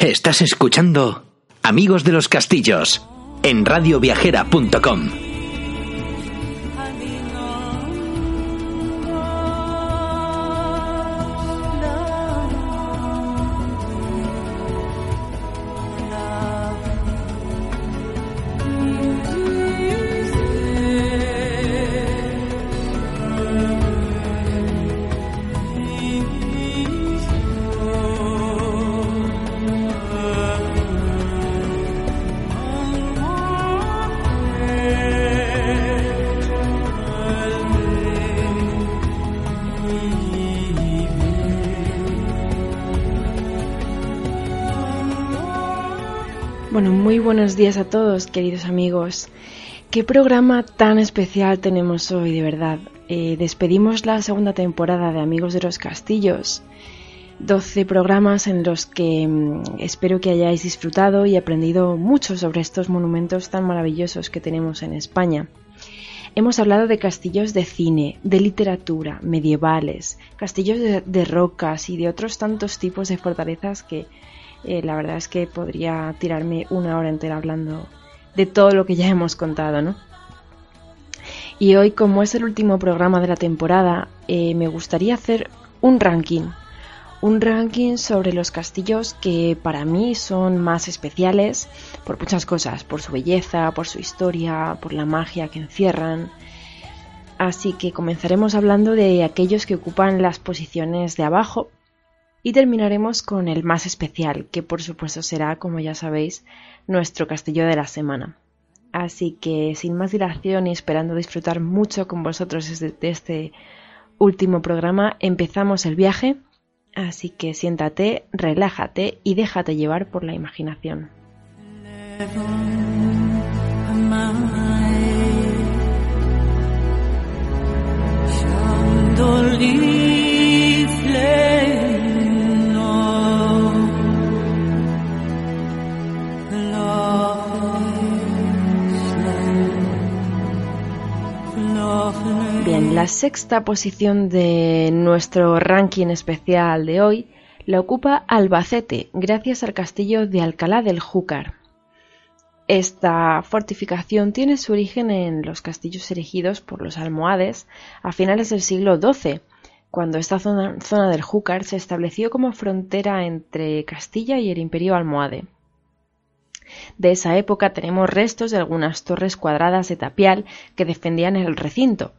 Estás escuchando Amigos de los Castillos en radioviajera.com. buenos días a todos, queridos amigos. Qué programa tan especial tenemos hoy, de verdad. Eh, despedimos la segunda temporada de Amigos de los Castillos. 12 programas en los que mm, espero que hayáis disfrutado y aprendido mucho sobre estos monumentos tan maravillosos que tenemos en España. Hemos hablado de castillos de cine, de literatura, medievales, castillos de, de rocas y de otros tantos tipos de fortalezas que eh, la verdad es que podría tirarme una hora entera hablando de todo lo que ya hemos contado, ¿no? Y hoy, como es el último programa de la temporada, eh, me gustaría hacer un ranking. Un ranking sobre los castillos que para mí son más especiales por muchas cosas, por su belleza, por su historia, por la magia que encierran. Así que comenzaremos hablando de aquellos que ocupan las posiciones de abajo y terminaremos con el más especial, que por supuesto será, como ya sabéis, nuestro castillo de la semana. Así que sin más dilación y esperando disfrutar mucho con vosotros de este último programa, empezamos el viaje. Así que siéntate, relájate y déjate llevar por la imaginación. La sexta posición de nuestro ranking especial de hoy la ocupa Albacete, gracias al castillo de Alcalá del Júcar. Esta fortificación tiene su origen en los castillos erigidos por los almohades a finales del siglo XII, cuando esta zona del Júcar se estableció como frontera entre Castilla y el Imperio almohade. De esa época tenemos restos de algunas torres cuadradas de tapial que defendían el recinto.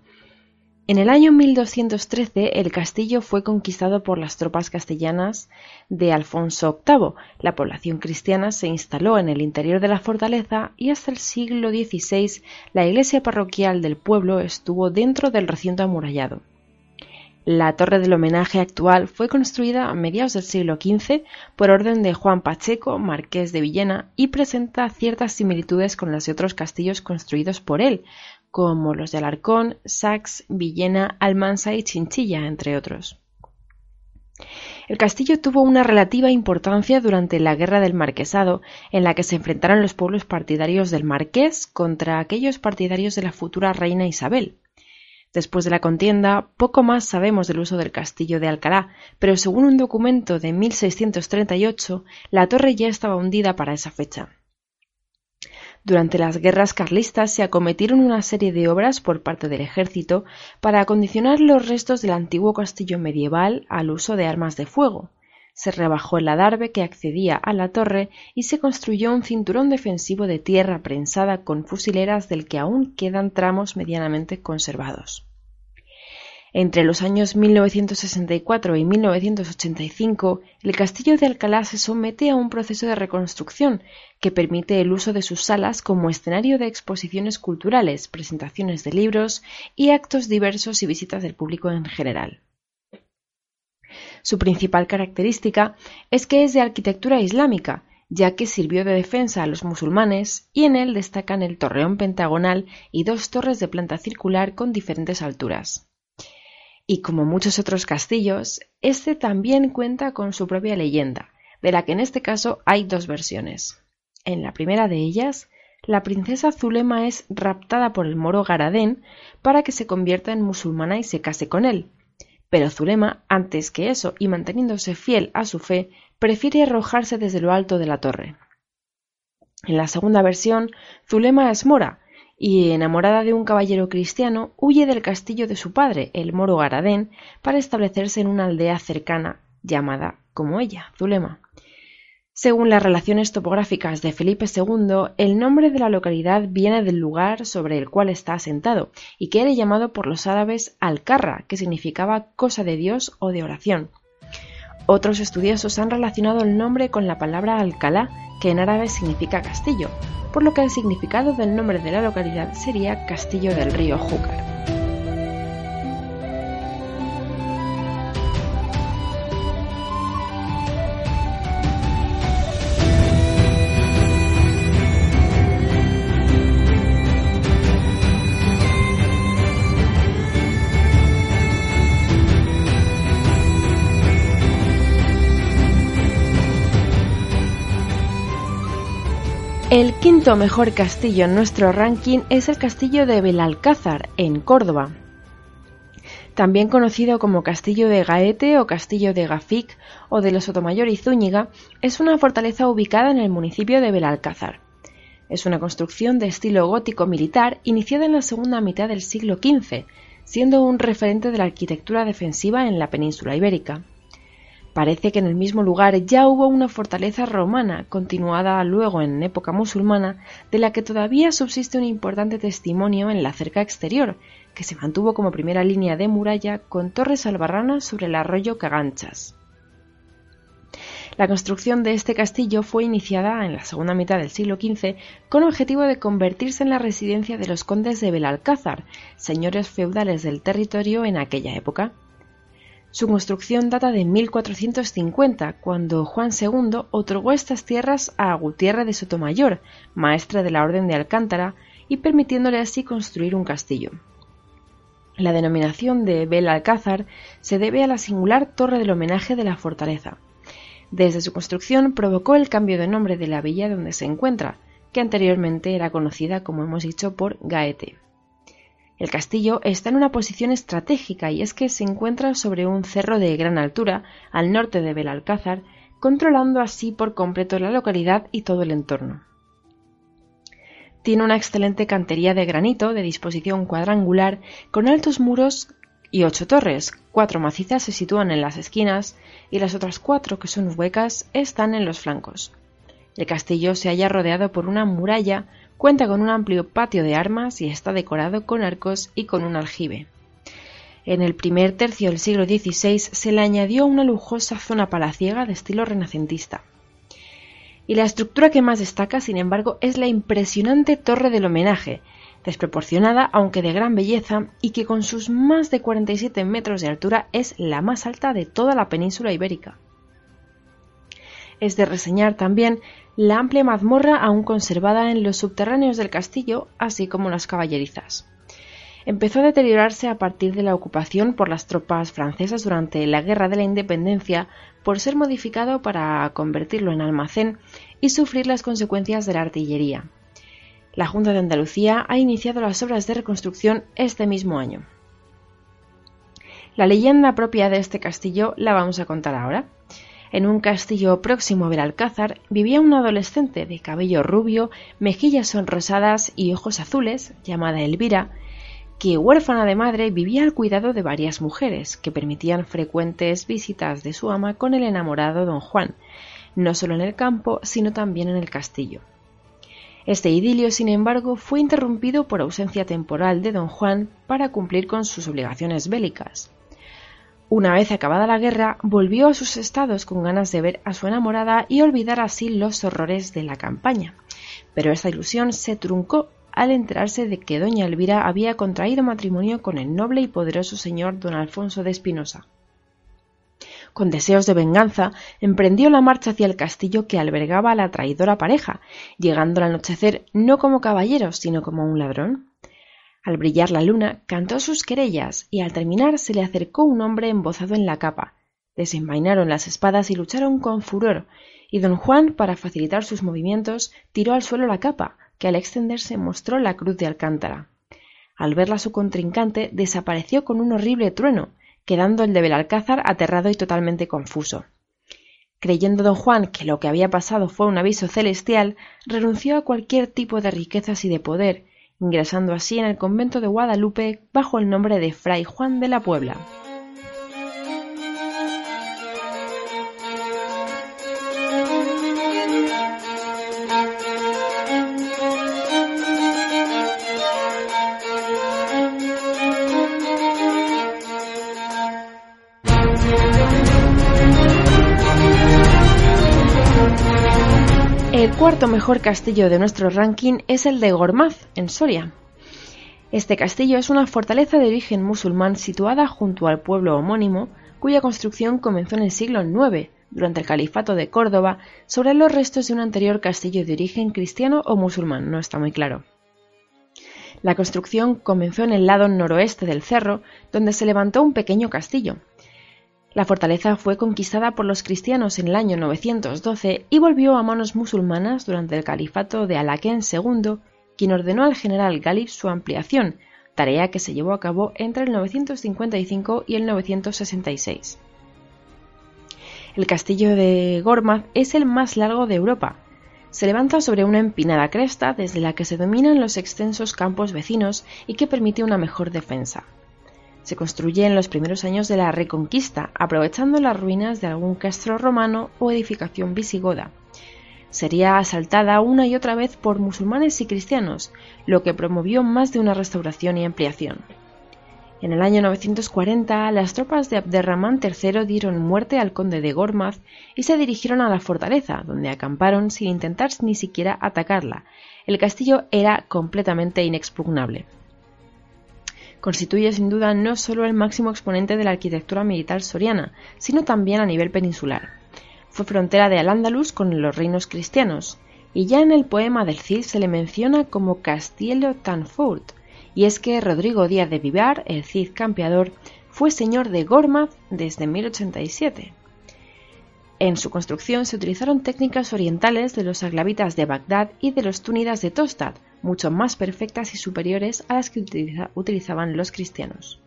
En el año 1213 el castillo fue conquistado por las tropas castellanas de Alfonso VIII. La población cristiana se instaló en el interior de la fortaleza y hasta el siglo XVI la iglesia parroquial del pueblo estuvo dentro del recinto amurallado. La torre del homenaje actual fue construida a mediados del siglo XV por orden de Juan Pacheco, marqués de Villena, y presenta ciertas similitudes con las de otros castillos construidos por él, como los de Alarcón, Sax, Villena, Almansa y Chinchilla, entre otros. El castillo tuvo una relativa importancia durante la Guerra del Marquesado, en la que se enfrentaron los pueblos partidarios del marqués contra aquellos partidarios de la futura reina Isabel. Después de la contienda, poco más sabemos del uso del castillo de Alcalá, pero según un documento de 1638, la torre ya estaba hundida para esa fecha. Durante las guerras carlistas se acometieron una serie de obras por parte del ejército para acondicionar los restos del antiguo castillo medieval al uso de armas de fuego. Se rebajó el adarve que accedía a la torre y se construyó un cinturón defensivo de tierra prensada con fusileras del que aún quedan tramos medianamente conservados. Entre los años 1964 y 1985, el castillo de Alcalá se somete a un proceso de reconstrucción que permite el uso de sus salas como escenario de exposiciones culturales, presentaciones de libros y actos diversos y visitas del público en general. Su principal característica es que es de arquitectura islámica, ya que sirvió de defensa a los musulmanes y en él destacan el torreón pentagonal y dos torres de planta circular con diferentes alturas. Y como muchos otros castillos, este también cuenta con su propia leyenda, de la que en este caso hay dos versiones. En la primera de ellas, la princesa Zulema es raptada por el moro Garadén para que se convierta en musulmana y se case con él, pero Zulema, antes que eso y manteniéndose fiel a su fe, prefiere arrojarse desde lo alto de la torre. En la segunda versión, Zulema es mora y, enamorada de un caballero cristiano, huye del castillo de su padre, el moro Garadén, para establecerse en una aldea cercana llamada como ella, Zulema. Según las relaciones topográficas de Felipe II, el nombre de la localidad viene del lugar sobre el cual está asentado y que era llamado por los árabes Alcarra, que significaba cosa de Dios o de oración. Otros estudiosos han relacionado el nombre con la palabra Alcalá, que en árabe significa castillo, por lo que el significado del nombre de la localidad sería Castillo del río Júcar. El quinto mejor castillo en nuestro ranking es el castillo de Belalcázar, en Córdoba. También conocido como Castillo de Gaete o Castillo de Gafic o de los Sotomayor y Zúñiga, es una fortaleza ubicada en el municipio de Belalcázar. Es una construcción de estilo gótico militar iniciada en la segunda mitad del siglo XV, siendo un referente de la arquitectura defensiva en la península ibérica. Parece que en el mismo lugar ya hubo una fortaleza romana, continuada luego en época musulmana, de la que todavía subsiste un importante testimonio en la cerca exterior, que se mantuvo como primera línea de muralla con torres albarranas sobre el arroyo Caganchas. La construcción de este castillo fue iniciada en la segunda mitad del siglo XV con objetivo de convertirse en la residencia de los condes de Belalcázar, señores feudales del territorio en aquella época. Su construcción data de 1450, cuando Juan II otorgó estas tierras a Gutiérrez de Sotomayor, maestre de la Orden de Alcántara, y permitiéndole así construir un castillo. La denominación de Belalcázar se debe a la singular torre del homenaje de la fortaleza. Desde su construcción provocó el cambio de nombre de la villa donde se encuentra, que anteriormente era conocida, como hemos dicho, por Gaete. El castillo está en una posición estratégica y es que se encuentra sobre un cerro de gran altura al norte de Belalcázar, controlando así por completo la localidad y todo el entorno. Tiene una excelente cantería de granito de disposición cuadrangular con altos muros y ocho torres. Cuatro macizas se sitúan en las esquinas y las otras cuatro, que son huecas, están en los flancos. El castillo se halla rodeado por una muralla Cuenta con un amplio patio de armas y está decorado con arcos y con un aljibe. En el primer tercio del siglo XVI se le añadió una lujosa zona palaciega de estilo renacentista. Y la estructura que más destaca, sin embargo, es la impresionante torre del homenaje, desproporcionada aunque de gran belleza y que con sus más de 47 metros de altura es la más alta de toda la península ibérica. Es de reseñar también la amplia mazmorra aún conservada en los subterráneos del castillo, así como las caballerizas. Empezó a deteriorarse a partir de la ocupación por las tropas francesas durante la Guerra de la Independencia por ser modificado para convertirlo en almacén y sufrir las consecuencias de la artillería. La Junta de Andalucía ha iniciado las obras de reconstrucción este mismo año. La leyenda propia de este castillo la vamos a contar ahora. En un castillo próximo a Belalcázar vivía una adolescente de cabello rubio, mejillas sonrosadas y ojos azules, llamada Elvira, que, huérfana de madre, vivía al cuidado de varias mujeres, que permitían frecuentes visitas de su ama con el enamorado don Juan, no solo en el campo, sino también en el castillo. Este idilio, sin embargo, fue interrumpido por ausencia temporal de don Juan para cumplir con sus obligaciones bélicas. Una vez acabada la guerra, volvió a sus estados con ganas de ver a su enamorada y olvidar así los horrores de la campaña. Pero esta ilusión se truncó al enterarse de que doña Elvira había contraído matrimonio con el noble y poderoso señor don Alfonso de Espinosa. Con deseos de venganza, emprendió la marcha hacia el castillo que albergaba a la traidora pareja, llegando al anochecer no como caballero, sino como un ladrón. Al brillar la luna, cantó sus querellas y al terminar se le acercó un hombre embozado en la capa. Desenvainaron las espadas y lucharon con furor, y don Juan, para facilitar sus movimientos, tiró al suelo la capa, que al extenderse mostró la cruz de Alcántara. Al verla su contrincante, desapareció con un horrible trueno, quedando el de Belalcázar aterrado y totalmente confuso. Creyendo don Juan que lo que había pasado fue un aviso celestial, renunció a cualquier tipo de riquezas y de poder, ingresando así en el convento de Guadalupe bajo el nombre de Fray Juan de la Puebla. Cuarto mejor castillo de nuestro ranking es el de Gormaz, en Soria. Este castillo es una fortaleza de origen musulmán situada junto al pueblo homónimo, cuya construcción comenzó en el siglo IX, durante el califato de Córdoba, sobre los restos de un anterior castillo de origen cristiano o musulmán, no está muy claro. La construcción comenzó en el lado noroeste del cerro, donde se levantó un pequeño castillo, la fortaleza fue conquistada por los cristianos en el año 912 y volvió a manos musulmanas durante el califato de Alaquén II, quien ordenó al general Galib su ampliación, tarea que se llevó a cabo entre el 955 y el 966. El castillo de Gormaz es el más largo de Europa. Se levanta sobre una empinada cresta desde la que se dominan los extensos campos vecinos y que permite una mejor defensa. Se construye en los primeros años de la Reconquista, aprovechando las ruinas de algún castro romano o edificación visigoda. Sería asaltada una y otra vez por musulmanes y cristianos, lo que promovió más de una restauración y ampliación. En el año 940, las tropas de Abderramán III dieron muerte al conde de Gormaz y se dirigieron a la fortaleza, donde acamparon sin intentar ni siquiera atacarla. El castillo era completamente inexpugnable constituye sin duda no solo el máximo exponente de la arquitectura militar soriana, sino también a nivel peninsular. Fue frontera de Al-Ándalus con los reinos cristianos, y ya en el poema del Cid se le menciona como Castillo tan fort, y es que Rodrigo Díaz de Vivar, el Cid campeador, fue señor de Gormaz desde 1087. En su construcción se utilizaron técnicas orientales de los aglavitas de Bagdad y de los túnidas de Tostad, mucho más perfectas y superiores a las que utilizaban los cristianos.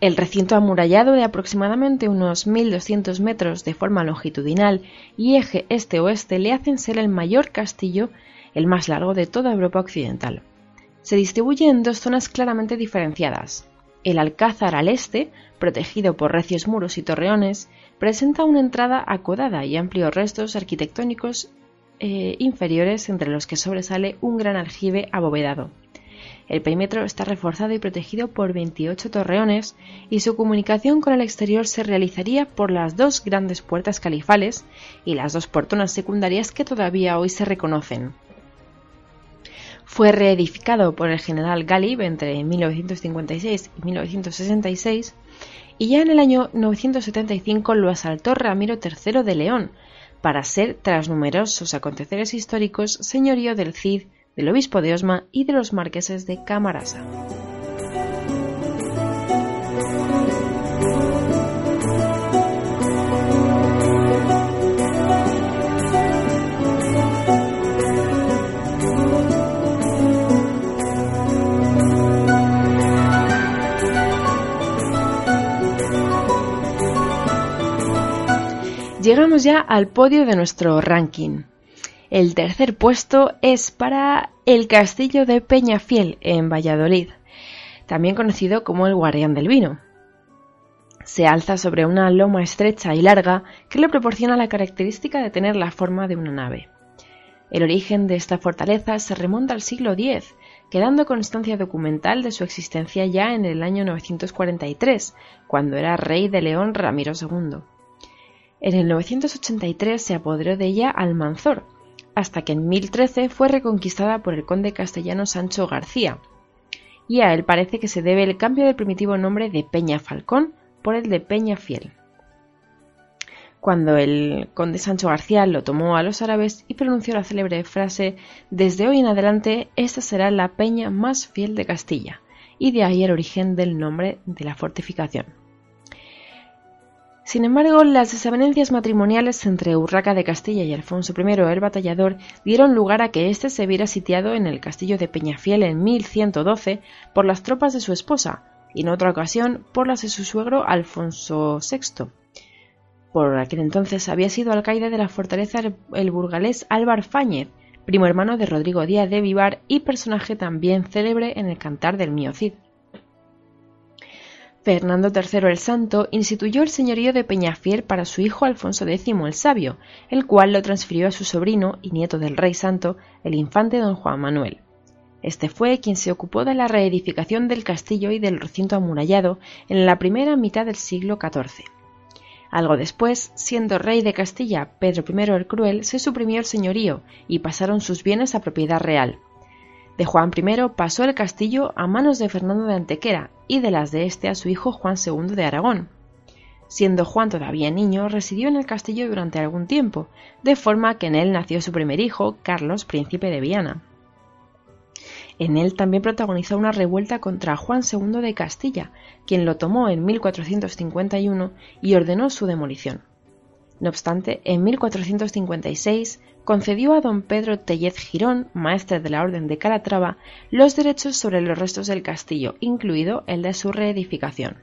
El recinto amurallado de aproximadamente unos 1.200 metros de forma longitudinal y eje este-oeste le hacen ser el mayor castillo, el más largo de toda Europa occidental. Se distribuye en dos zonas claramente diferenciadas. El alcázar al este, protegido por recios muros y torreones, presenta una entrada acodada y amplios restos arquitectónicos eh, inferiores entre los que sobresale un gran aljibe abovedado. El perímetro está reforzado y protegido por 28 torreones y su comunicación con el exterior se realizaría por las dos grandes puertas califales y las dos portonas secundarias que todavía hoy se reconocen. Fue reedificado por el general Galib entre 1956 y 1966 y ya en el año 975 lo asaltó Ramiro III de León, para ser, tras numerosos aconteceres históricos, señorío del Cid, del obispo de Osma y de los marqueses de Camarasa. Llegamos ya al podio de nuestro ranking. El tercer puesto es para el castillo de Peñafiel en Valladolid, también conocido como el Guardián del Vino. Se alza sobre una loma estrecha y larga que le proporciona la característica de tener la forma de una nave. El origen de esta fortaleza se remonta al siglo X, quedando constancia documental de su existencia ya en el año 943, cuando era rey de León Ramiro II. En el 983 se apoderó de ella Almanzor, hasta que en 1013 fue reconquistada por el conde castellano Sancho García, y a él parece que se debe el cambio del primitivo nombre de Peña Falcón por el de Peña Fiel. Cuando el conde Sancho García lo tomó a los árabes y pronunció la célebre frase Desde hoy en adelante esta será la peña más fiel de Castilla, y de ahí el origen del nombre de la fortificación. Sin embargo, las desavenencias matrimoniales entre Urraca de Castilla y Alfonso I el Batallador dieron lugar a que éste se viera sitiado en el castillo de Peñafiel en 1112 por las tropas de su esposa y en otra ocasión por las de su suegro Alfonso VI. por aquel entonces había sido alcaide de la fortaleza el burgalés Álvar Fáñez, primo hermano de Rodrigo Díaz de Vivar y personaje también célebre en el cantar del Mío Cid. Fernando III el Santo instituyó el señorío de Peñafiel para su hijo Alfonso X el Sabio, el cual lo transfirió a su sobrino y nieto del rey santo, el infante don Juan Manuel. Este fue quien se ocupó de la reedificación del castillo y del recinto amurallado en la primera mitad del siglo XIV. Algo después, siendo rey de Castilla Pedro I el Cruel, se suprimió el señorío y pasaron sus bienes a propiedad real. De Juan I pasó el castillo a manos de Fernando de Antequera y de las de este a su hijo Juan II de Aragón. Siendo Juan todavía niño, residió en el castillo durante algún tiempo, de forma que en él nació su primer hijo, Carlos, príncipe de Viana. En él también protagonizó una revuelta contra Juan II de Castilla, quien lo tomó en 1451 y ordenó su demolición. No obstante, en 1456 concedió a don Pedro Tellez Girón, maestre de la Orden de Calatrava, los derechos sobre los restos del castillo, incluido el de su reedificación.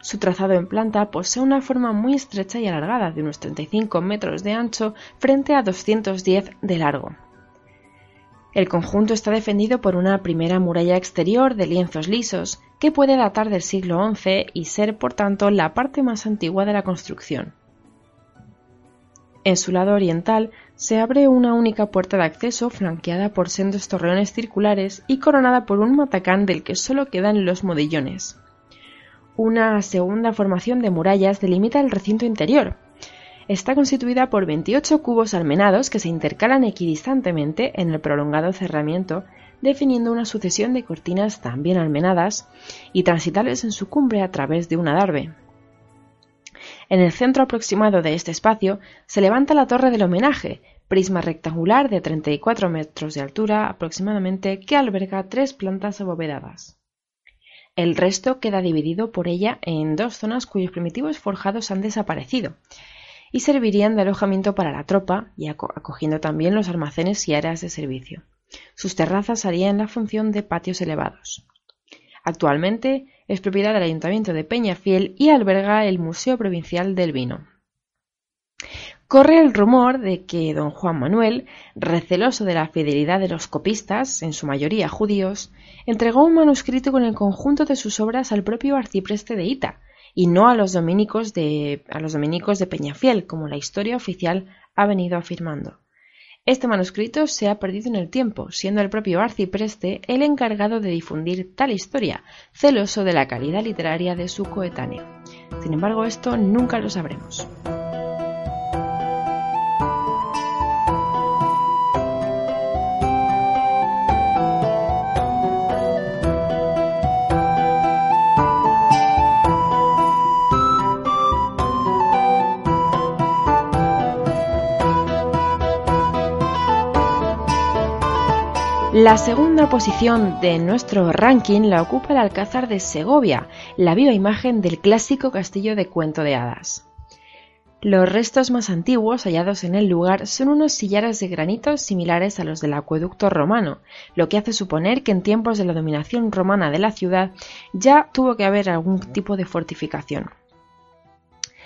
Su trazado en planta posee una forma muy estrecha y alargada, de unos 35 metros de ancho frente a 210 de largo. El conjunto está defendido por una primera muralla exterior de lienzos lisos, que puede datar del siglo XI y ser, por tanto, la parte más antigua de la construcción. En su lado oriental se abre una única puerta de acceso flanqueada por sendos torreones circulares y coronada por un matacán del que solo quedan los modillones. Una segunda formación de murallas delimita el recinto interior, está constituida por 28 cubos almenados que se intercalan equidistantemente en el prolongado cerramiento, definiendo una sucesión de cortinas también almenadas y transitables en su cumbre a través de un adarve. En el centro aproximado de este espacio se levanta la torre del homenaje, prisma rectangular de 34 metros de altura aproximadamente que alberga tres plantas abovedadas. El resto queda dividido por ella en dos zonas cuyos primitivos forjados han desaparecido, y servirían de alojamiento para la tropa y acogiendo también los almacenes y áreas de servicio. Sus terrazas harían la función de patios elevados. Actualmente es propiedad del Ayuntamiento de Peñafiel y alberga el Museo Provincial del Vino. Corre el rumor de que don Juan Manuel, receloso de la fidelidad de los copistas, en su mayoría judíos, entregó un manuscrito con el conjunto de sus obras al propio arcipreste de Ita, y no a los dominicos de, a los dominicos de Peñafiel, como la historia oficial ha venido afirmando. Este manuscrito se ha perdido en el tiempo, siendo el propio arcipreste el encargado de difundir tal historia, celoso de la calidad literaria de su coetáneo. Sin embargo, esto nunca lo sabremos. La segunda posición de nuestro ranking la ocupa el Alcázar de Segovia, la viva imagen del clásico castillo de cuento de hadas. Los restos más antiguos hallados en el lugar son unos sillares de granito similares a los del acueducto romano, lo que hace suponer que en tiempos de la dominación romana de la ciudad ya tuvo que haber algún tipo de fortificación.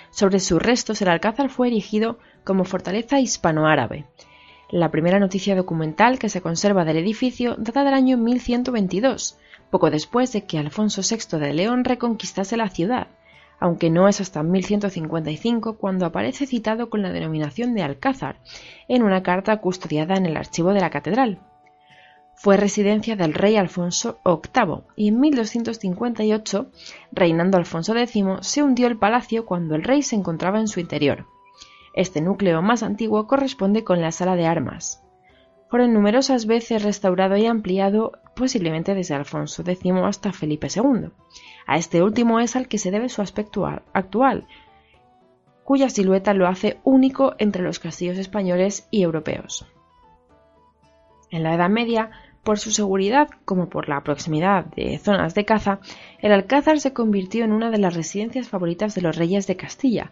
Sobre sus restos el alcázar fue erigido como fortaleza hispanoárabe, la primera noticia documental que se conserva del edificio data del año 1122, poco después de que Alfonso VI de León reconquistase la ciudad, aunque no es hasta 1155 cuando aparece citado con la denominación de Alcázar, en una carta custodiada en el archivo de la catedral. Fue residencia del rey Alfonso VIII y en 1258, reinando Alfonso X, se hundió el palacio cuando el rey se encontraba en su interior. Este núcleo más antiguo corresponde con la sala de armas. Fueron numerosas veces restaurado y ampliado, posiblemente desde Alfonso X hasta Felipe II. A este último es al que se debe su aspecto actual, cuya silueta lo hace único entre los castillos españoles y europeos. En la Edad Media, por su seguridad como por la proximidad de zonas de caza, el Alcázar se convirtió en una de las residencias favoritas de los reyes de Castilla,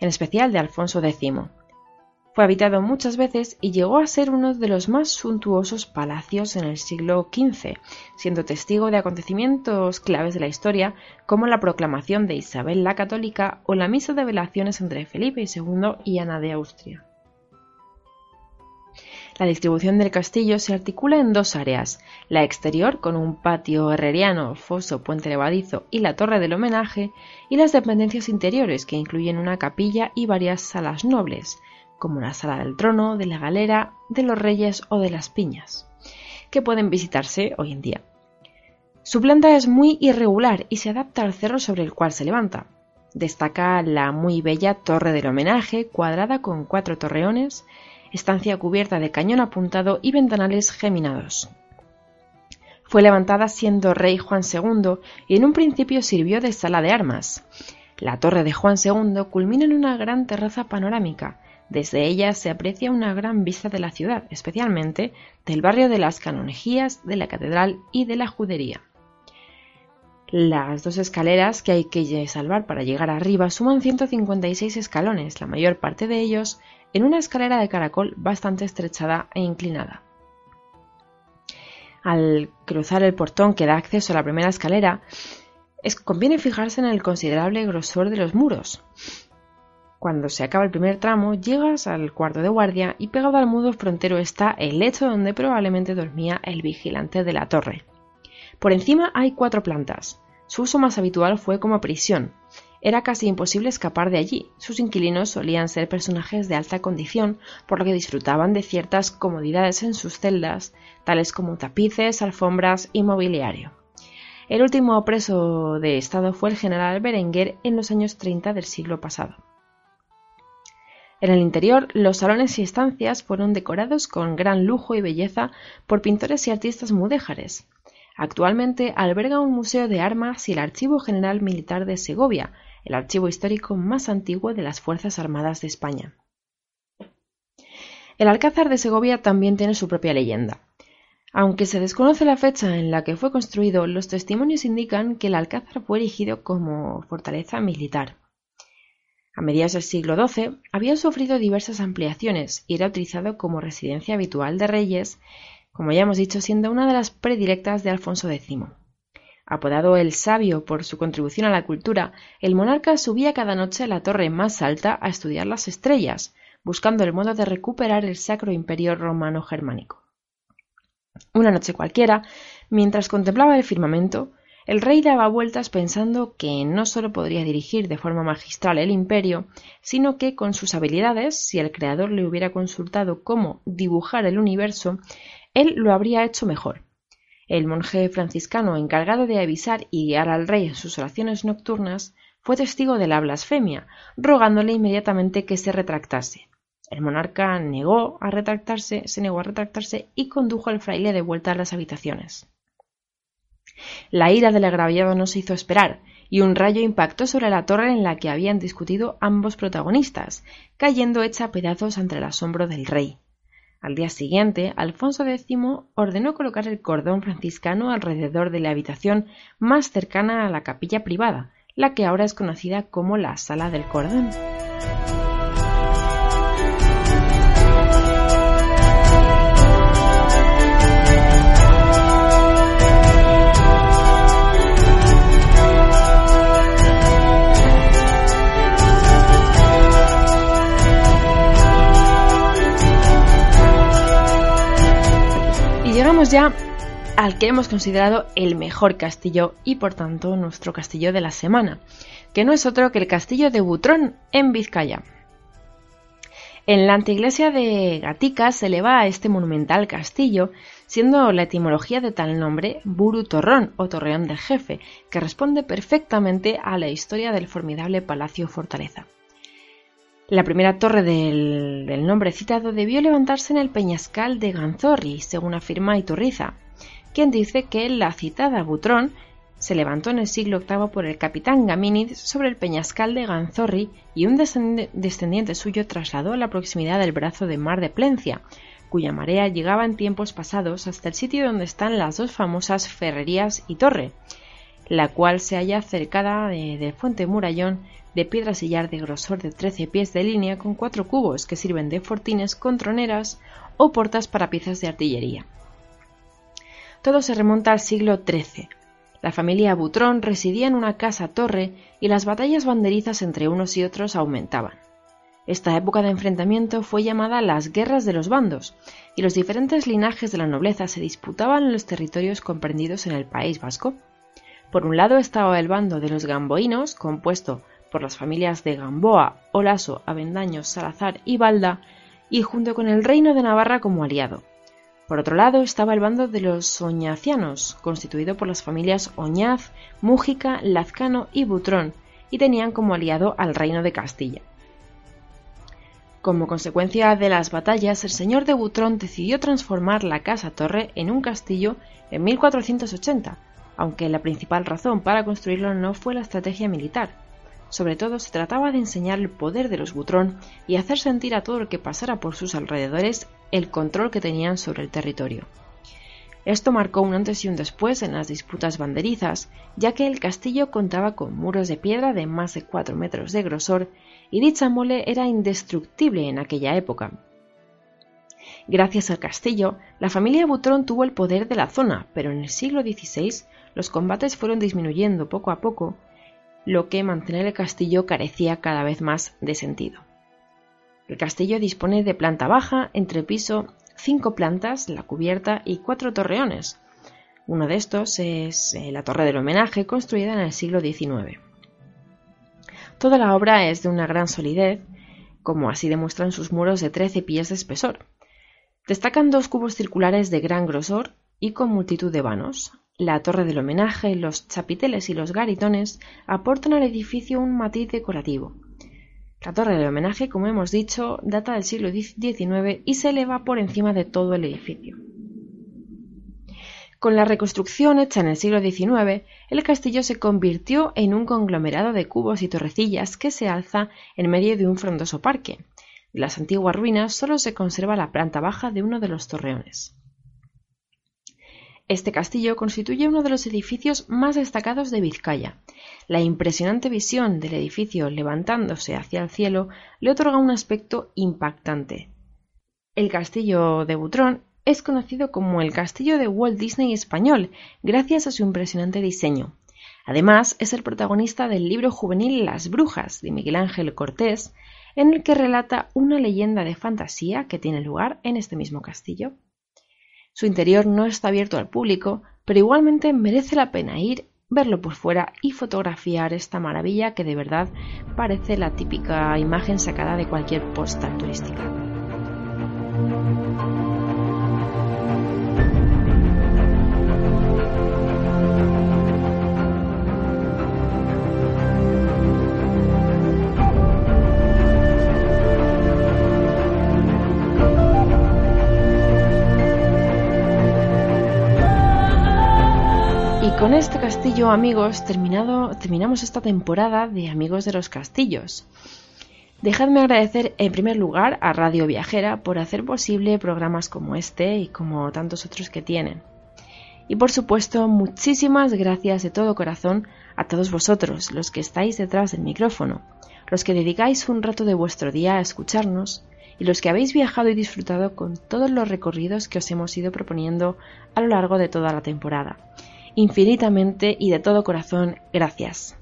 en especial de Alfonso X. Fue habitado muchas veces y llegó a ser uno de los más suntuosos palacios en el siglo XV, siendo testigo de acontecimientos claves de la historia como la proclamación de Isabel la Católica o la misa de velaciones entre Felipe II y Ana de Austria. La distribución del castillo se articula en dos áreas, la exterior con un patio herreriano, foso, puente levadizo y la torre del homenaje, y las dependencias interiores que incluyen una capilla y varias salas nobles, como la sala del trono, de la galera, de los reyes o de las piñas, que pueden visitarse hoy en día. Su planta es muy irregular y se adapta al cerro sobre el cual se levanta. Destaca la muy bella torre del homenaje, cuadrada con cuatro torreones, estancia cubierta de cañón apuntado y ventanales geminados. Fue levantada siendo rey Juan II y en un principio sirvió de sala de armas. La torre de Juan II culmina en una gran terraza panorámica. Desde ella se aprecia una gran vista de la ciudad, especialmente del barrio de las Canonejías, de la Catedral y de la Judería. Las dos escaleras que hay que salvar para llegar arriba suman 156 escalones, la mayor parte de ellos en una escalera de caracol bastante estrechada e inclinada. Al cruzar el portón que da acceso a la primera escalera, es, conviene fijarse en el considerable grosor de los muros. Cuando se acaba el primer tramo, llegas al cuarto de guardia y pegado al muro frontero está el lecho donde probablemente dormía el vigilante de la torre. Por encima hay cuatro plantas. Su uso más habitual fue como prisión, era casi imposible escapar de allí. Sus inquilinos solían ser personajes de alta condición, por lo que disfrutaban de ciertas comodidades en sus celdas, tales como tapices, alfombras y mobiliario. El último preso de Estado fue el general Berenguer en los años 30 del siglo pasado. En el interior, los salones y estancias fueron decorados con gran lujo y belleza por pintores y artistas mudéjares. Actualmente alberga un museo de armas y el Archivo General Militar de Segovia, el archivo histórico más antiguo de las Fuerzas Armadas de España. El Alcázar de Segovia también tiene su propia leyenda. Aunque se desconoce la fecha en la que fue construido, los testimonios indican que el Alcázar fue erigido como fortaleza militar. A mediados del siglo XII había sufrido diversas ampliaciones y era utilizado como residencia habitual de reyes, como ya hemos dicho, siendo una de las predilectas de Alfonso X. Apodado el Sabio por su contribución a la cultura, el monarca subía cada noche a la torre más alta a estudiar las estrellas, buscando el modo de recuperar el Sacro Imperio Romano Germánico. Una noche cualquiera, mientras contemplaba el firmamento, el rey daba vueltas pensando que no sólo podría dirigir de forma magistral el imperio, sino que con sus habilidades, si el creador le hubiera consultado cómo dibujar el universo, él lo habría hecho mejor. El monje franciscano encargado de avisar y guiar al rey en sus oraciones nocturnas fue testigo de la blasfemia, rogándole inmediatamente que se retractase. El monarca negó a retractarse, se negó a retractarse y condujo al fraile de vuelta a las habitaciones. La ira del agraviado no se hizo esperar, y un rayo impactó sobre la torre en la que habían discutido ambos protagonistas, cayendo hecha pedazos ante el asombro del rey. Al día siguiente, Alfonso X ordenó colocar el cordón franciscano alrededor de la habitación más cercana a la capilla privada, la que ahora es conocida como la Sala del Cordón. Llegamos ya al que hemos considerado el mejor castillo y por tanto nuestro castillo de la semana, que no es otro que el castillo de Butrón en Vizcaya. En la anteiglesia de Gatica se eleva a este monumental castillo, siendo la etimología de tal nombre Buru Torrón o Torreón del Jefe, que responde perfectamente a la historia del formidable palacio fortaleza. La primera torre del, nombre citado debió levantarse en el peñascal de Ganzorri, según afirma Iturriza, quien dice que la citada Butrón se levantó en el siglo VIII por el capitán Gaminiz sobre el peñascal de Ganzorri y un descendiente suyo trasladó a la proximidad del brazo de mar de Plencia, cuya marea llegaba en tiempos pasados hasta el sitio donde están las dos famosas ferrerías y torre, la cual se halla cercada de, de Fuente Murallón de piedra sillar de grosor de 13 pies de línea con cuatro cubos que sirven de fortines con troneras o portas para piezas de artillería. Todo se remonta al siglo XIII. La familia Butrón residía en una casa-torre y las batallas banderizas entre unos y otros aumentaban. Esta época de enfrentamiento fue llamada las Guerras de los Bandos, y los diferentes linajes de la nobleza se disputaban en los territorios comprendidos en el País Vasco. Por un lado estaba el bando de los gamboínos, compuesto por las familias de Gamboa, Olaso, Avendaño, Salazar y Balda, y junto con el reino de Navarra como aliado. Por otro lado estaba el bando de los oñacianos, constituido por las familias Oñaz, Mújica, Lazcano y Butrón, y tenían como aliado al reino de Castilla. Como consecuencia de las batallas, el señor de Butrón decidió transformar la casa-torre en un castillo en 1480, aunque la principal razón para construirlo no fue la estrategia militar. Sobre todo se trataba de enseñar el poder de los Butrón y hacer sentir a todo lo que pasara por sus alrededores el control que tenían sobre el territorio. Esto marcó un antes y un después en las disputas banderizas, ya que el castillo contaba con muros de piedra de más de 4 metros de grosor y dicha mole era indestructible en aquella época. Gracias al castillo, la familia Butrón tuvo el poder de la zona, pero en el siglo XVI los combates fueron disminuyendo poco a poco, lo que mantener el castillo carecía cada vez más de sentido. El castillo dispone de planta baja, entrepiso, cinco plantas, la cubierta y cuatro torreones. Uno de estos es eh, la Torre del Homenaje, construida en el siglo XIX. Toda la obra es de una gran solidez, como así demuestran sus muros de 13 pies de espesor. Destacan dos cubos circulares de gran grosor y con multitud de vanos. La torre del homenaje, los chapiteles y los garitones aportan al edificio un matiz decorativo. La torre del homenaje, como hemos dicho, data del siglo XIX y se eleva por encima de todo el edificio. Con la reconstrucción hecha en el siglo XIX, el castillo se convirtió en un conglomerado de cubos y torrecillas que se alza en medio de un frondoso parque. De las antiguas ruinas solo se conserva la planta baja de uno de los torreones. Este castillo constituye uno de los edificios más destacados de Vizcaya. La impresionante visión del edificio levantándose hacia el cielo le otorga un aspecto impactante. El castillo de Butrón es conocido como el castillo de Walt Disney español, gracias a su impresionante diseño. Además, es el protagonista del libro juvenil Las Brujas de Miguel Ángel Cortés, en el que relata una leyenda de fantasía que tiene lugar en este mismo castillo. Su interior no está abierto al público, pero igualmente merece la pena ir, verlo por fuera y fotografiar esta maravilla que de verdad parece la típica imagen sacada de cualquier postal turística. Con este castillo, amigos, terminamos esta temporada de Amigos de los Castillos. Dejadme agradecer en primer lugar a Radio Viajera por hacer posible programas como este y como tantos otros que tienen. Y por supuesto, muchísimas gracias de todo corazón a todos vosotros, los que estáis detrás del micrófono, los que dedicáis un rato de vuestro día a escucharnos y los que habéis viajado y disfrutado con todos los recorridos que os hemos ido proponiendo a lo largo de toda la temporada infinitamente y de todo corazón gracias.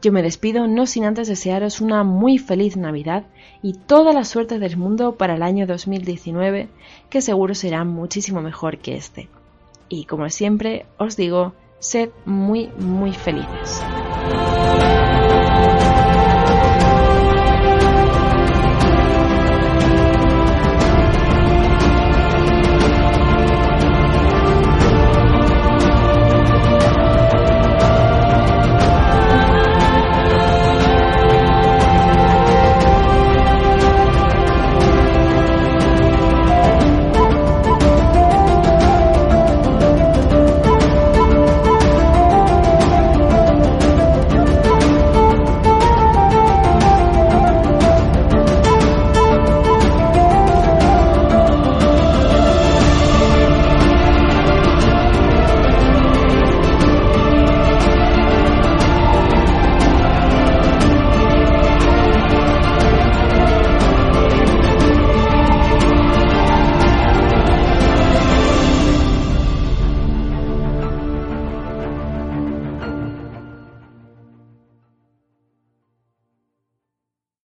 Yo me despido no sin antes desearos una muy feliz Navidad y toda la suerte del mundo para el año 2019, que seguro será muchísimo mejor que este. Y como siempre os digo, sed muy, muy felices.